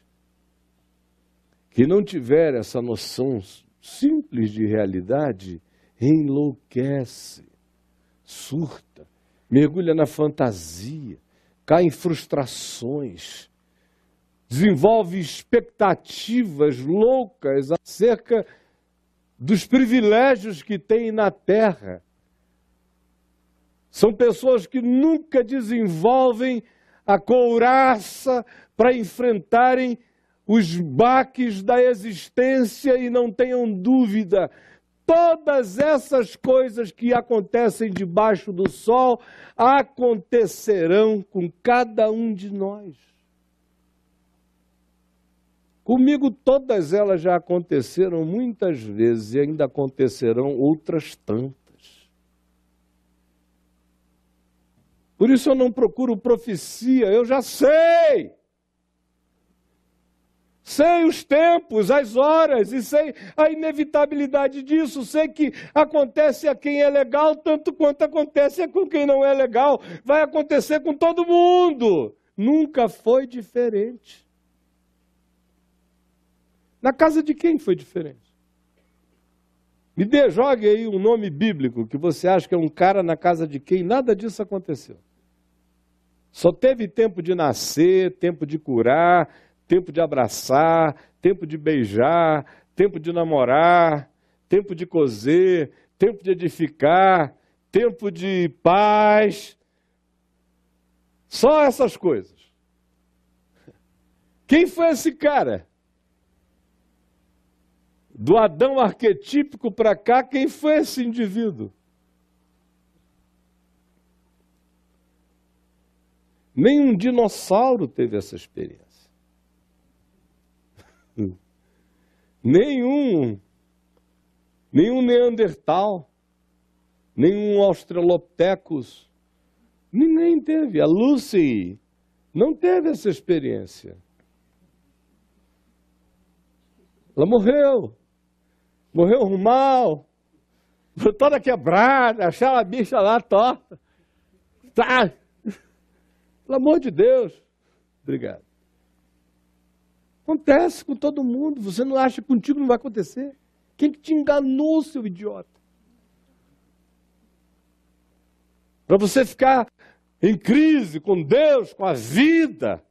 A: que não tiver essa noção simples de realidade, enlouquece, surta, mergulha na fantasia, cai em frustrações, desenvolve expectativas loucas acerca dos privilégios que têm na terra. São pessoas que nunca desenvolvem a couraça para enfrentarem os baques da existência e não tenham dúvida. Todas essas coisas que acontecem debaixo do sol acontecerão com cada um de nós. Comigo todas elas já aconteceram muitas vezes e ainda acontecerão outras tantas. Por isso eu não procuro profecia, eu já sei. Sei os tempos, as horas e sei a inevitabilidade disso. Sei que acontece a quem é legal tanto quanto acontece com quem não é legal. Vai acontecer com todo mundo. Nunca foi diferente. Na casa de quem foi diferente? Me dê, jogue aí um nome bíblico que você acha que é um cara na casa de quem nada disso aconteceu. Só teve tempo de nascer, tempo de curar, tempo de abraçar, tempo de beijar, tempo de namorar, tempo de cozer, tempo de edificar, tempo de paz. Só essas coisas. Quem foi esse cara? Do Adão arquetípico para cá, quem foi esse indivíduo? Nenhum dinossauro teve essa experiência. <laughs> nenhum, nenhum Neandertal, nenhum Australopithecus, ninguém teve. A Lucy não teve essa experiência. Ela morreu. Morreu mal, toda quebrada, achava a bicha lá torta. Tá. Pelo amor de Deus. Obrigado. Acontece com todo mundo. Você não acha que contigo não vai acontecer? Quem que te enganou, seu idiota? Para você ficar em crise com Deus, com a vida.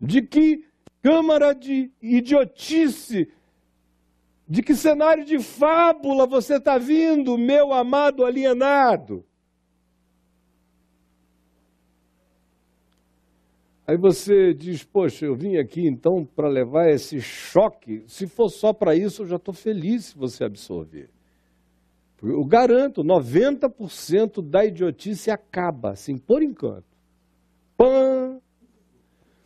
A: De que câmara de idiotice. De que cenário de fábula você está vindo, meu amado alienado? Aí você diz, poxa, eu vim aqui então para levar esse choque. Se for só para isso, eu já estou feliz se você absorver. Eu garanto, 90% da idiotice acaba, assim, por enquanto. Pã!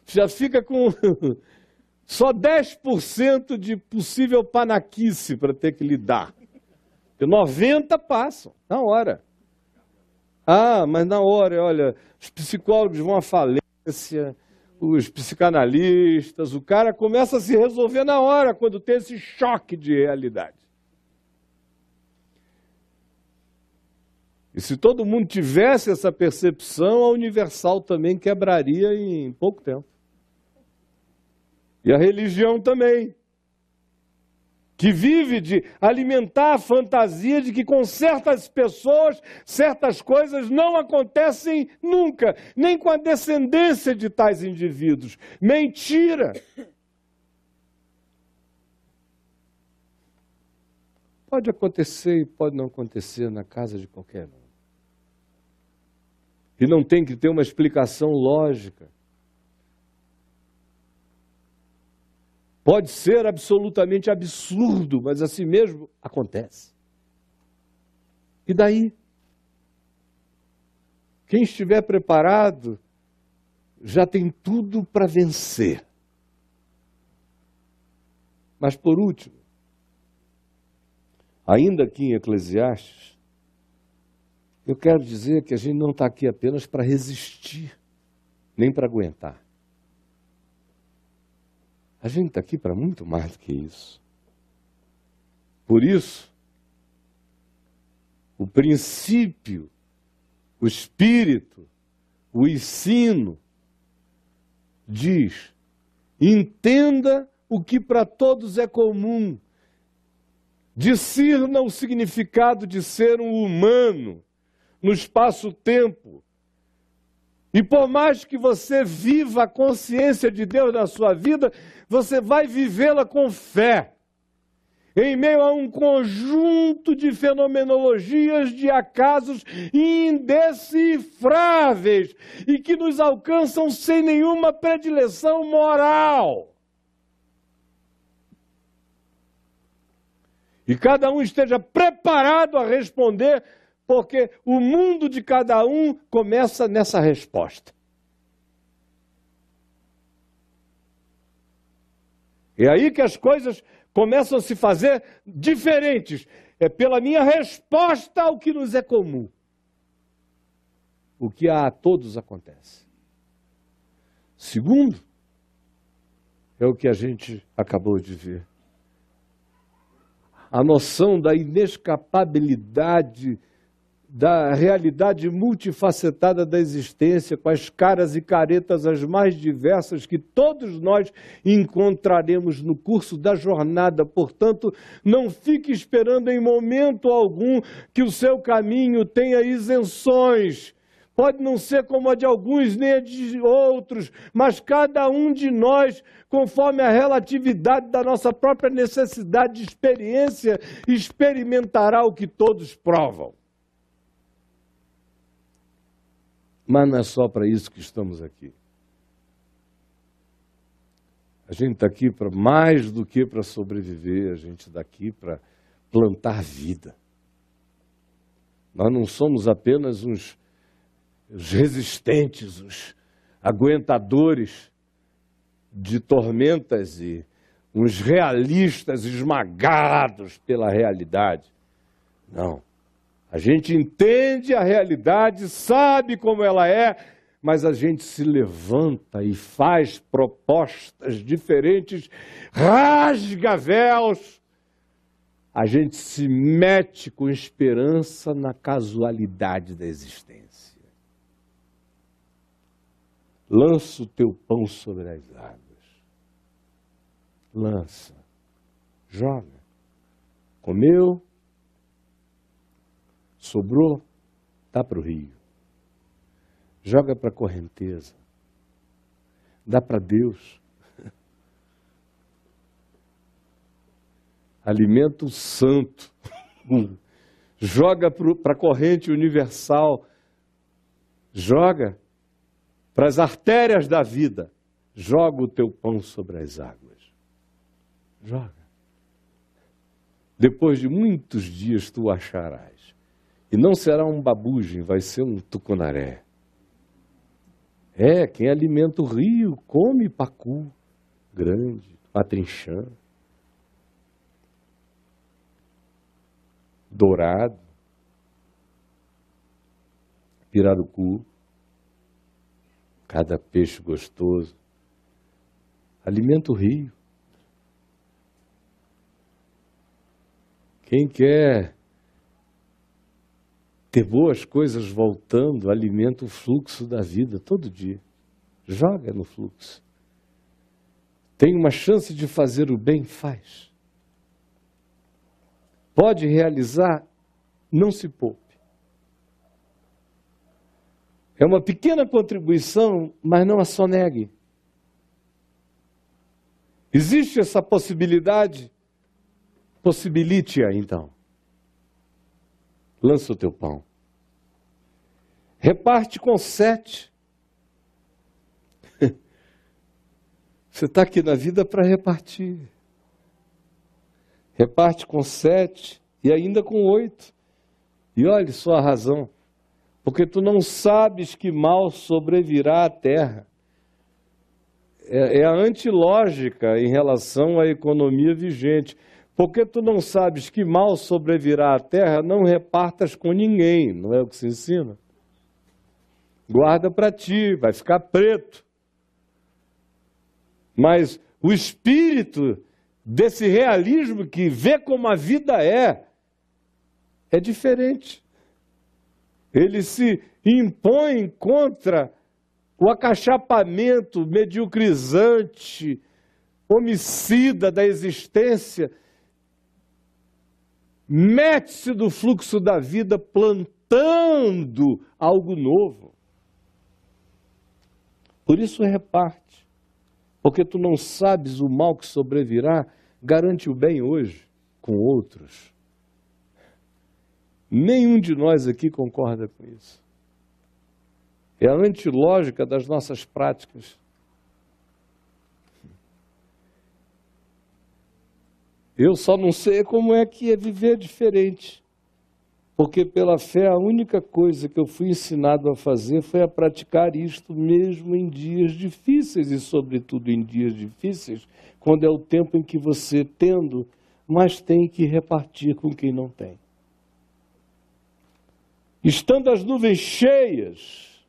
A: Já fica com <laughs> só 10% de possível panaquice para ter que lidar. E 90 passam, na hora. Ah, mas na hora, olha, os psicólogos vão à falência, os psicanalistas, o cara começa a se resolver na hora, quando tem esse choque de realidade. E se todo mundo tivesse essa percepção, a Universal também quebraria em pouco tempo. E a religião também. Que vive de alimentar a fantasia de que com certas pessoas, certas coisas não acontecem nunca, nem com a descendência de tais indivíduos. Mentira! Pode acontecer e pode não acontecer na casa de qualquer um. E não tem que ter uma explicação lógica. Pode ser absolutamente absurdo, mas assim mesmo acontece. E daí? Quem estiver preparado já tem tudo para vencer. Mas por último, ainda aqui em Eclesiastes, eu quero dizer que a gente não está aqui apenas para resistir, nem para aguentar. A gente está aqui para muito mais do que isso. Por isso, o princípio, o espírito, o ensino diz: entenda o que para todos é comum, discirna o significado de ser um humano no espaço-tempo, E por mais que você viva a consciência de Deus na sua vida, você vai vivê-la com fé. Em meio a um conjunto de fenomenologias de acasos indecifráveis e que nos alcançam sem nenhuma predileção moral. E cada um esteja preparado a responder porque o mundo de cada um começa nessa resposta. É aí que as coisas começam a se fazer diferentes. É pela minha resposta ao que nos é comum. O que a todos acontece. Segundo, é o que a gente acabou de ver. A noção da inescapabilidade da realidade multifacetada da existência, com as caras e caretas as mais diversas que todos nós encontraremos no curso da jornada. Portanto, não fique esperando em momento algum que o seu caminho tenha isenções. Pode não ser como a de alguns nem a de outros, mas cada um de nós, conforme a relatividade da nossa própria necessidade de experiência, experimentará o que todos provam. Mas não é só para isso que estamos aqui. A gente está aqui para mais do que para sobreviver, a gente está aqui para plantar vida. Nós não somos apenas uns, resistentes, os aguentadores de tormentas e uns realistas esmagados pela realidade. Não. A gente entende a realidade, sabe como ela é, mas a gente se levanta e faz propostas diferentes, rasga véus. A gente se mete com esperança na casualidade da existência. Lança o teu pão sobre as águas. Lança. Joga. Comeu, Sobrou, dá para o rio. Joga para a correnteza. Dá para Deus. <laughs> Alimento santo. <laughs> Joga para a corrente universal. Joga para as artérias da vida. Joga o teu pão sobre as águas. Joga. Depois de muitos dias tu acharás e não será um babugem, vai ser um tucunaré. É, quem alimenta o rio come pacu grande, patrinchã, dourado, pirarucu, cada peixe gostoso. Alimenta o rio. Quem quer ter boas coisas voltando alimenta o fluxo da vida todo dia. Joga no fluxo. Tem uma chance de fazer o bem? Faz. Pode realizar? Não se poupe. É uma pequena contribuição, mas não a sonegue. Existe essa possibilidade? Possibilite-a então. Lança o teu pão. Reparte com sete. <laughs> Você está aqui na vida para repartir. Reparte com sete e ainda com oito. E olhe só a razão. Porque tu não sabes que mal sobrevirá à terra. É, é a antilógica em relação à economia vigente. Porque tu não sabes que mal sobrevirá à terra, não repartas com ninguém. Não é o que se ensina? guarda para ti, vai ficar preto. Mas o espírito desse realismo que vê como a vida é, é diferente. Ele se impõe contra o acachapamento mediocrizante, homicida da existência, mete-se do fluxo da vida plantando algo novo. Por isso reparte. Porque tu não sabes o mal que sobrevirá, garante o bem hoje com outros. Nenhum de nós aqui concorda com isso. É a antilógica das nossas práticas. Eu só não sei como é que é viver diferente. Porque pela fé a única coisa que eu fui ensinado a fazer foi a praticar isto mesmo em dias difíceis e sobretudo em dias difíceis, quando é o tempo em que você tendo, mas tem que repartir com quem não tem. Estando as nuvens cheias,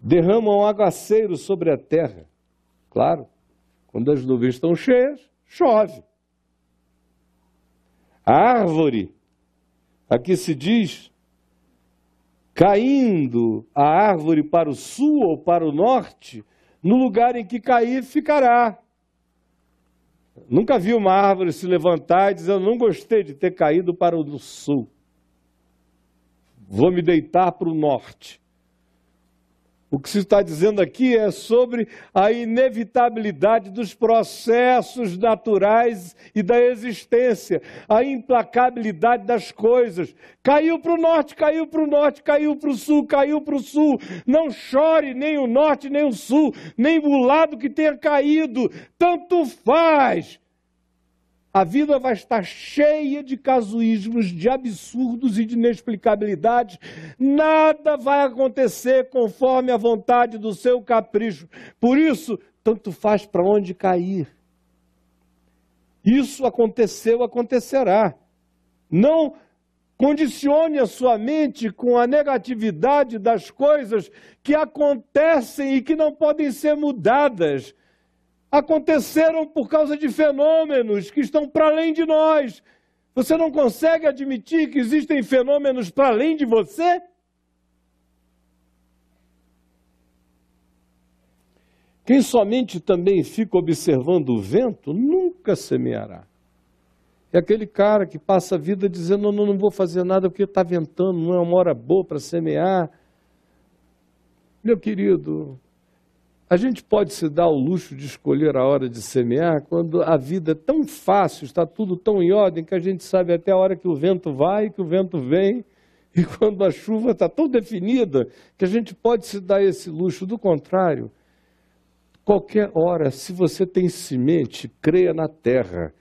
A: derramam aguaceiros sobre a terra. Claro, quando as nuvens estão cheias, chove. A árvore, aqui se diz, caindo a árvore para o sul ou para o norte, no lugar em que cair ficará. Nunca vi uma árvore se levantar e dizer: Eu não gostei de ter caído para o sul. Vou me deitar para o norte. O que se está dizendo aqui é sobre a inevitabilidade dos processos naturais e da existência, a implacabilidade das coisas. Caiu para o norte, caiu para o norte, caiu para o sul, caiu para o sul. Não chore nem o norte, nem o sul, nem o lado que tenha caído. Tanto faz a vida vai estar cheia de casuísmos, de absurdos e de inexplicabilidades. Nada vai acontecer conforme a vontade do seu capricho. Por isso, tanto faz para onde cair. Isso aconteceu, acontecerá. Não condicione a sua mente com a negatividade das coisas que acontecem e que não podem ser mudadas aconteceram por causa de fenômenos que estão para além de nós. Você não consegue admitir que existem fenômenos para além de você? Quem somente também fica observando o vento nunca semeará. É aquele cara que passa a vida dizendo: não, não vou fazer nada porque está ventando, não é uma hora boa para semear. Meu querido, a gente pode se dar o luxo de escolher a hora de semear quando a vida é tão fácil, está tudo tão em ordem que a gente sabe até a hora que o vento vai, que o vento vem, e <laughs> quando a chuva está tão definida que a gente pode se dar esse luxo. Do contrário, qualquer hora, se você tem semente, creia na terra.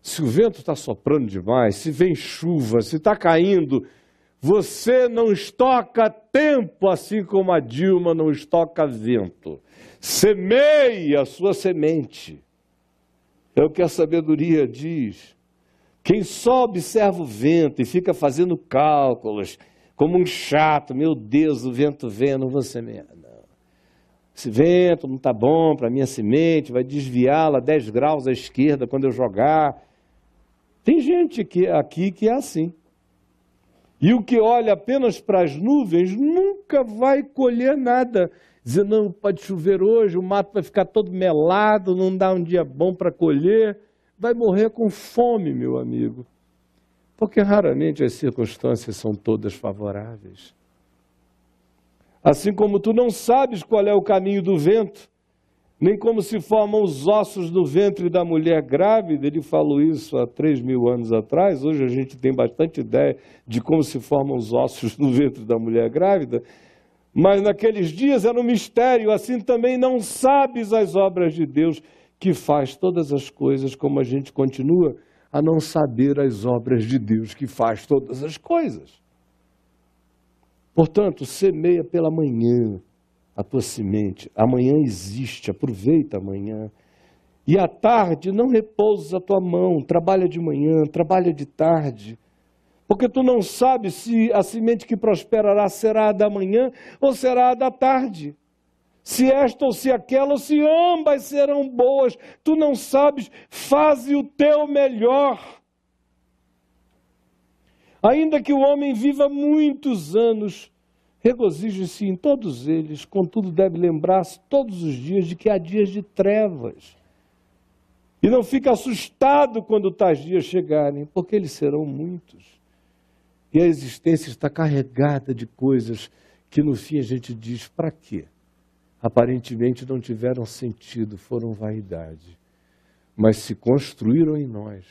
A: Se o vento está soprando demais, se vem chuva, se está caindo, você não estoca tempo, assim como a Dilma não estoca vento. Semeie a sua semente. É o que a sabedoria diz. Quem só observa o vento e fica fazendo cálculos, como um chato, meu Deus, o vento vem, não vou semear. Não. Esse vento não está bom para a minha semente, vai desviá-la 10 graus à esquerda quando eu jogar. Tem gente que, aqui que é assim. E o que olha apenas para as nuvens nunca vai colher nada. Dizer, não, pode chover hoje, o mato vai ficar todo melado, não dá um dia bom para colher. Vai morrer com fome, meu amigo. Porque raramente as circunstâncias são todas favoráveis. Assim como tu não sabes qual é o caminho do vento, nem como se formam os ossos do ventre da mulher grávida. Ele falou isso há três mil anos atrás. Hoje a gente tem bastante ideia de como se formam os ossos do ventre da mulher grávida. Mas naqueles dias era um mistério. Assim também não sabes as obras de Deus que faz todas as coisas, como a gente continua a não saber as obras de Deus que faz todas as coisas. Portanto, semeia pela manhã a tua semente. Amanhã existe, aproveita amanhã. E à tarde não repouses a tua mão, trabalha de manhã, trabalha de tarde. Porque tu não sabes se a semente que prosperará será a da manhã ou será a da tarde. Se esta ou se aquela, ou se ambas serão boas, tu não sabes, faze o teu melhor. Ainda que o homem viva muitos anos, Regozije-se em todos eles, contudo deve lembrar-se todos os dias de que há dias de trevas. E não fique assustado quando tais dias chegarem, porque eles serão muitos. E a existência está carregada de coisas que no fim a gente diz: para quê? aparentemente não tiveram sentido, foram vaidade, mas se construíram em nós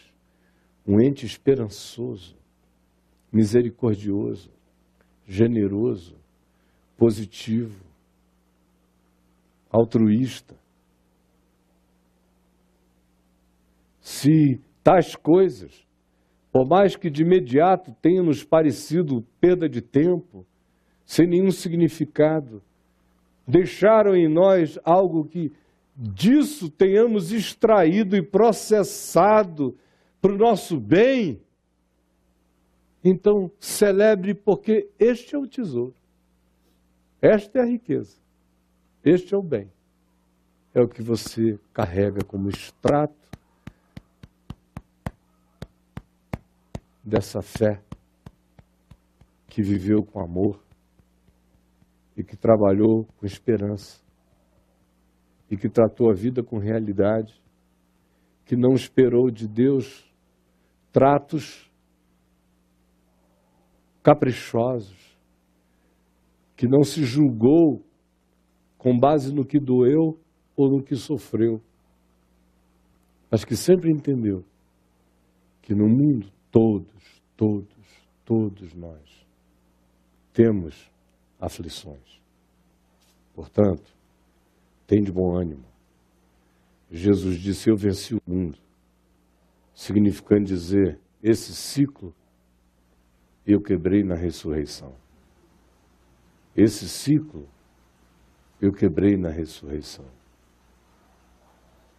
A: um ente esperançoso, misericordioso, generoso, positivo, altruísta. Se tais coisas, por mais que de imediato tenham nos parecido perda de tempo, sem nenhum significado, deixaram em nós algo que disso tenhamos extraído e processado para o nosso bem, então celebre, porque este é o tesouro, esta é a riqueza, este é o bem, é o que você carrega como extrato dessa fé que viveu com amor e que trabalhou com esperança e que tratou a vida com realidade, que não esperou de Deus tratos caprichosos, que não se julgou com base no que doeu ou no que sofreu, mas que sempre entendeu que no mundo todos, todos, todos nós temos aflições. Portanto, tem de bom ânimo. Jesus disse: Eu venci o mundo, significando dizer, esse ciclo eu quebrei na ressurreição. Esse ciclo eu quebrei na ressurreição.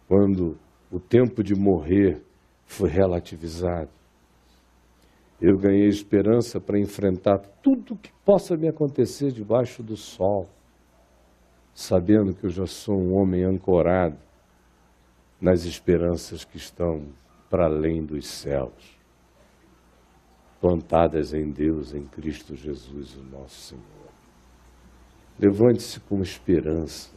A: Quando o tempo de morrer foi relativizado, eu ganhei esperança para enfrentar tudo que possa me acontecer debaixo do sol, sabendo que eu já sou um homem ancorado nas esperanças que estão para além dos céus, plantadas em Deus, em Cristo Jesus, o nosso Senhor. Levante-se com esperança,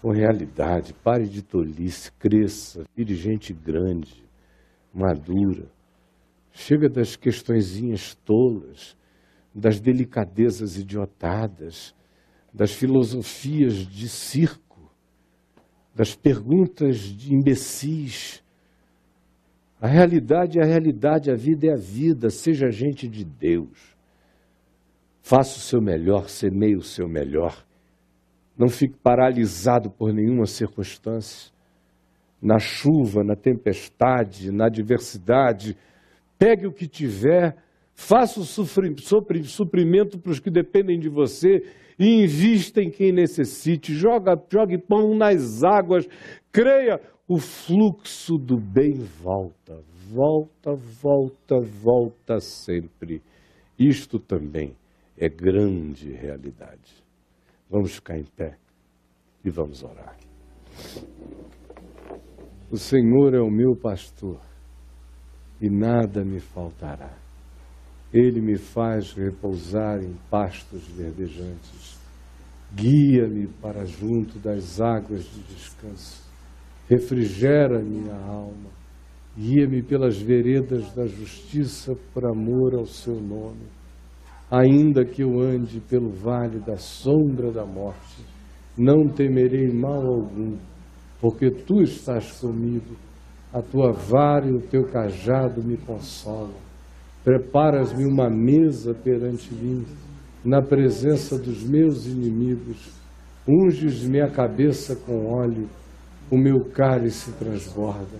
A: com realidade, pare de tolice, cresça, vire gente grande, madura Chega das questõezinhas tolas, das delicadezas idiotadas, das filosofias de circo, das perguntas de imbecis. A realidade é a realidade, a vida é a vida, seja gente de Deus. Faça o seu melhor, semeie o seu melhor. Não fique paralisado por nenhuma circunstância. Na chuva, na tempestade, na adversidade, pegue o que tiver, faça o suprimento para os que dependem de você e invista em quem necessite. Joga, jogue pão nas águas, creia, o fluxo do bem volta, volta, volta, volta sempre. Isto também é grande realidade. Vamos ficar em pé e vamos orar. O Senhor é o meu pastor e nada me faltará. Ele me faz repousar em pastos verdejantes. Guia-me para junto das águas de descanso. Refrigera minha alma. Guia-me pelas veredas da justiça por amor ao seu nome. Ainda que eu ande pelo vale da sombra da morte, não temerei mal algum, porque tu estás comigo a tua vara e o teu cajado me consolam. Preparas-me uma mesa perante mim, na presença dos meus inimigos. Unges-me a cabeça com óleo, o meu cálice transborda.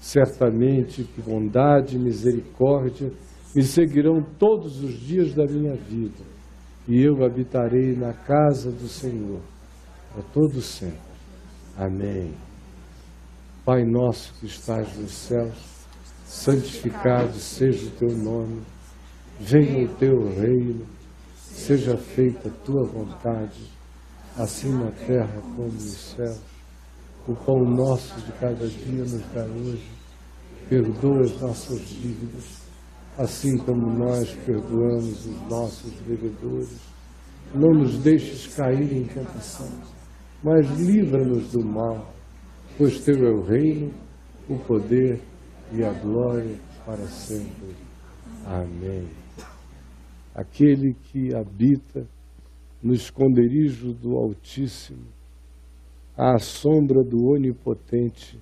A: Certamente que bondade e misericórdia me seguirão todos os dias da minha vida, e eu habitarei na casa do Senhor para todo sempre. Amém. Pai nosso que estás nos céus, santificado seja o teu nome, venha o teu reino, seja feita a tua vontade, assim na terra como nos céus. O pão nosso de cada dia nos dá hoje, perdoa as nossas dívidas, assim como nós perdoamos os nossos devedores. Não nos deixes cair em tentação, mas livra-nos do mal pois teu é o reino, o poder e a glória para sempre. Amém. Aquele que habita no esconderijo do Altíssimo, à sombra do Onipotente,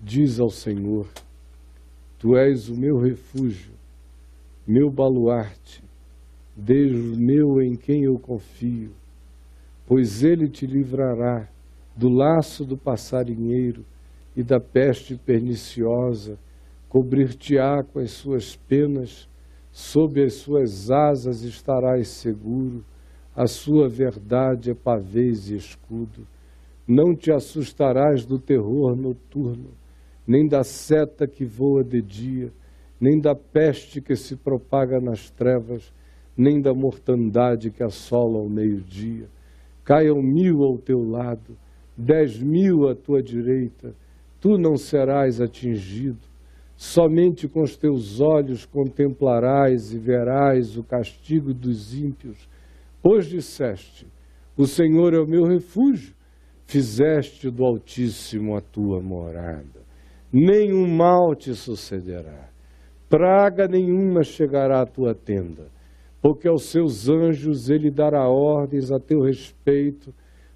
A: diz ao Senhor: Tu és o meu refúgio, meu baluarte, Deus meu em quem eu confio, pois ele te livrará do laço do passarinheiro e da peste perniciosa, cobrir-te-á com as suas penas, sob as suas asas estarás seguro, a sua verdade é pavês e escudo. Não te assustarás do terror noturno, nem da seta que voa de dia, nem da peste que se propaga nas trevas, nem da mortandade que assola ao meio-dia. Caiam mil ao teu lado, dez mil à tua direita, tu não serás atingido. Somente com os teus olhos contemplarás e verás o castigo dos ímpios. Pois disseste: O Senhor é o meu refúgio, fizeste do Altíssimo a tua morada. Nenhum mal te sucederá, praga nenhuma chegará à tua tenda porque aos seus anjos ele dará ordens a teu respeito,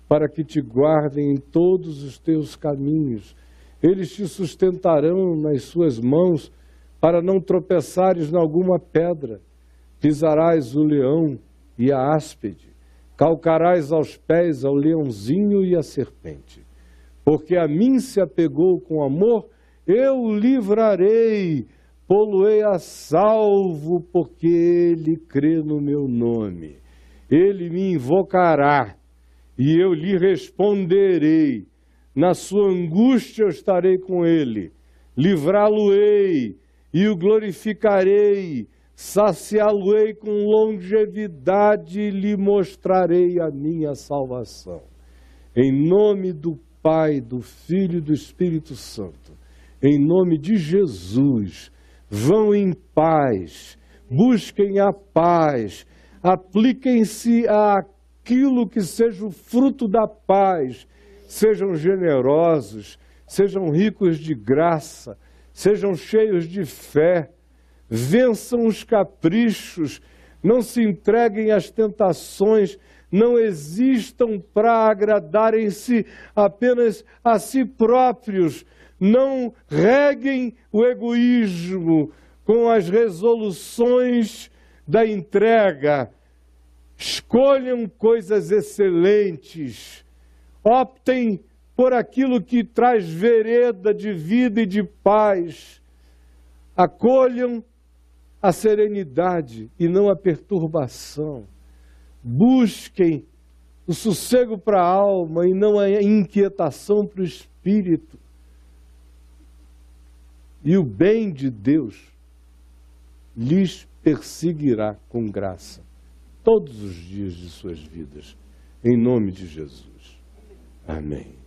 A: para que te guardem em todos os teus caminhos. Eles te sustentarão nas suas mãos, para não tropeçares em alguma pedra. Pisarás o leão e a áspide, calcarás aos pés ao leãozinho e a serpente. Porque a mim se apegou com amor, eu livrarei pô-lo-ei a salvo, porque ele crê no meu nome. Ele me invocará e eu lhe responderei. Na sua angústia eu estarei com ele. Livrá-lo-ei e o glorificarei. Saciá-lo-ei com longevidade e lhe mostrarei a minha salvação. Em nome do Pai, do Filho e do Espírito Santo. Em nome de Jesus Vão em paz, busquem a paz, apliquem-se àquilo que seja o fruto da paz, sejam generosos, sejam ricos de graça, sejam cheios de fé, vençam os caprichos, não se entreguem às tentações, não existam para agradarem-se apenas a si próprios, não reguem o egoísmo com as resoluções da entrega. Escolham coisas excelentes. Optem por aquilo que traz vereda de vida e de paz. Acolham a serenidade e não a perturbação. Busquem o sossego para a alma e não a inquietação para o espírito e o bem de Deus lhes perseguirá com graça todos os dias de suas vidas, em nome de Jesus. Amém.